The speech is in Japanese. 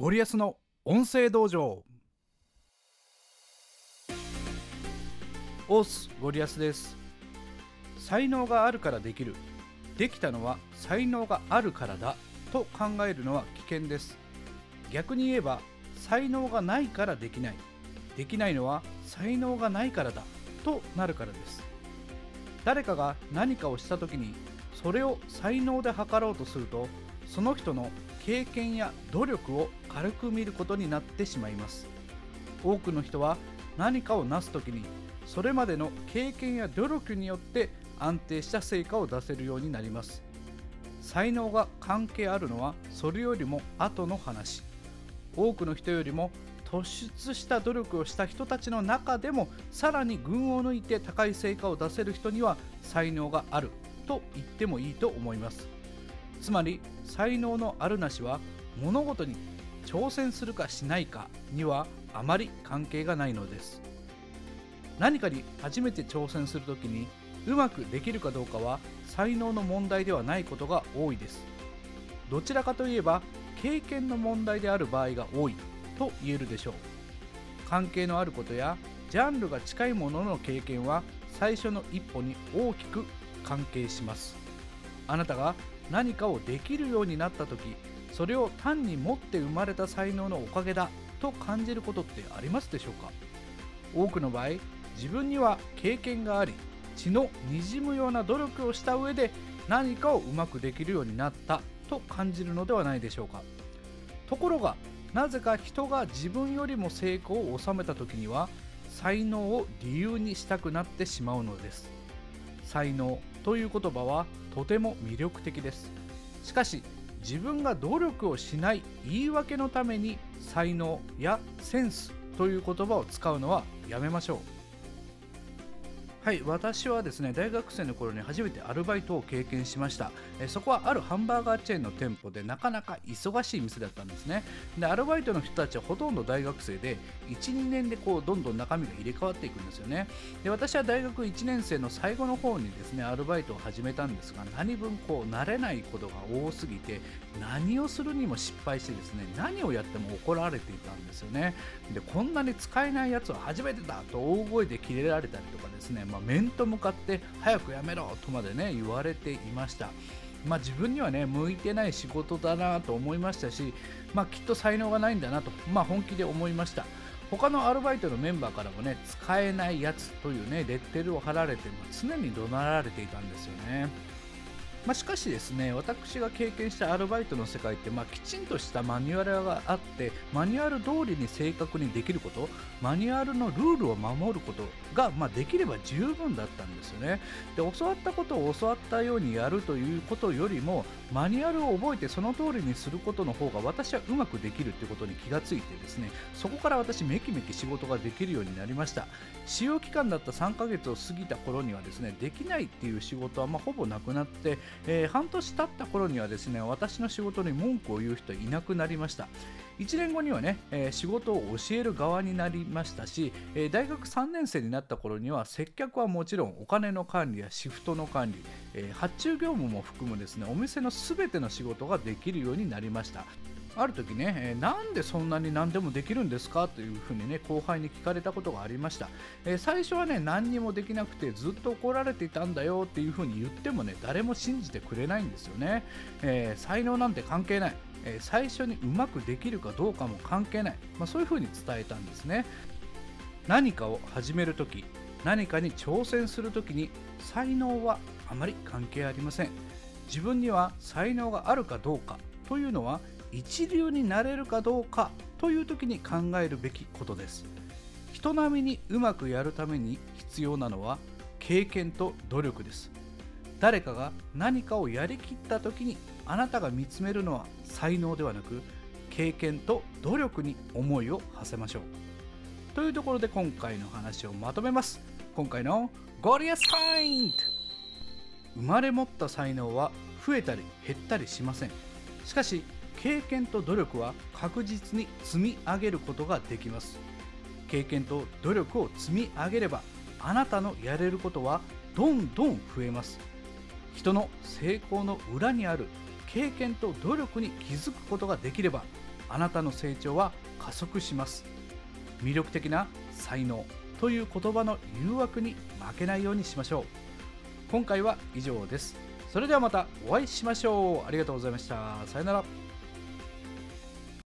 ゴリアスの音声道場。オースゴリアスです。才能があるからできる。できたのは才能があるからだ。と考えるのは危険です。逆に言えば才能がないからできない。できないのは才能がないからだ。となるからです。誰かが何かをした時にそれを才能で測ろうとするとその人の経験や努力を軽く見ることになってしまいます。多くの人は何かを成す時にそれまでの経験や努力によって安定した成果を出せるようになります。才能が関係あるのはそれよりも後の話。多くの人よりも突出した努力をした人たちの中でもさらに群を抜いて高い成果を出せる人には才能があると言ってもいいと思います。つまり才能のあるなしは物事に挑戦するかしないかにはあまり関係がないのです。何かに初めて挑戦する時にうまくできるかどうかは才能の問題ではないことが多いです。どちらかといえば経験の問題である場合が多いと言えるでしょう。関係のあることやジャンルが近いものの経験は最初の一歩に大きく関係します。あなたが何かをできるようになった時それを単に持って生まれた才能のおかげだと感じることってありますでしょうか？多くの場合自分には経験があり血のにじむような努力をした上で何かをうまくできるようになったと感じるのではないでしょうか？ところがなぜか人が自分よりも成功を収めた時には才能を理由にしたくなってしまうのです。才能という言葉はとても魅力的です。しかし自分が努力をしない言い訳のために才能やセンスという言葉を使うのはやめましょう。はい私はですね大学生の頃に初めてアルバイトを経験しました。えそこはあるハンバーガーチェーンの店舗でなかなか忙しい店だったんですね。でアルバイトの人たちはほとんど大学生で12年でこうどんどん中身が入れ替わっていくんですよね。で私は大学1年生の最後の方にですねアルバイトを始めたんですが何分こう慣れないことが多すぎて何をするにも失敗してですね何をやっても怒られていたんですよね。でこんなに使えないやつは初めてだと大声でキレられたりとかですねまあ、面と向かって早くやめろとまでね言われていました。まあ、自分にはね向いてない仕事だなと思いましたし、まあ、きっと才能がないんだなと、まあ、本気で思いました。他のアルバイトのメンバーからもね使えないやつというねレッテルを貼られて、常に怒鳴られていたんですよね。まあ、しかしですね私が経験したアルバイトの世界って、まあ、きちんとしたマニュアルがあってマニュアル通りに正確にできることマニュアルのルールを守ることが、まあ、できれば十分だったんですよね。で教わったことを教わったようにやるということよりもマニュアルを覚えてその通りにすることの方が私はうまくできるってことに気がついてですねそこから私めきめき仕事ができるようになりました。使用期間だった3ヶ月を過ぎた頃にはですねできないっていう仕事はまほぼなくなってえー、半年経った頃にはですね私の仕事に文句を言う人いなくなりました。1年後にはね、えー、仕事を教える側になりましたし、えー、大学3年生になった頃には接客はもちろんお金の管理やシフトの管理、え発注業務も含むですねお店の全ての仕事ができるようになりました。ある時ね、えー、なんでそんなに何でもできるんですかというふうにね後輩に聞かれたことがありました、えー、最初はね何にもできなくてずっと怒られていたんだよっていうふうに言ってもね誰も信じてくれないんですよね、えー、才能なんて関係ない、え最初にうまくできるかどうかも関係ない、まあ、そういうふうに伝えたんですね。何かを始めるとき何かに挑戦するときに才能はあまり関係ありません。自分には才能があるかどうかというのは一流になれるかどうかという時に考えるべきことです。人並みにうまくやるために必要なのは経験と努力です。誰かが何かをやりきった時にあなたが見つめるのは才能ではなく経験と努力に思いを馳せましょう。というところで今回の話をまとめます。今回のゴリアスポイント。生まれ持った才能は増えたり減ったりしません。しかし経験と努力は確実に積み上げることができます。経験と努力を積み上げればあなたのやれることはどんどん増えます。人の成功の裏にある経験と努力に気づくことができればあなたの成長は加速します。魅力的な才能という言葉の誘惑に負けないようにしましょう。今回は以上です。それではまたお会いしましょう。ありがとうございました。さよなら。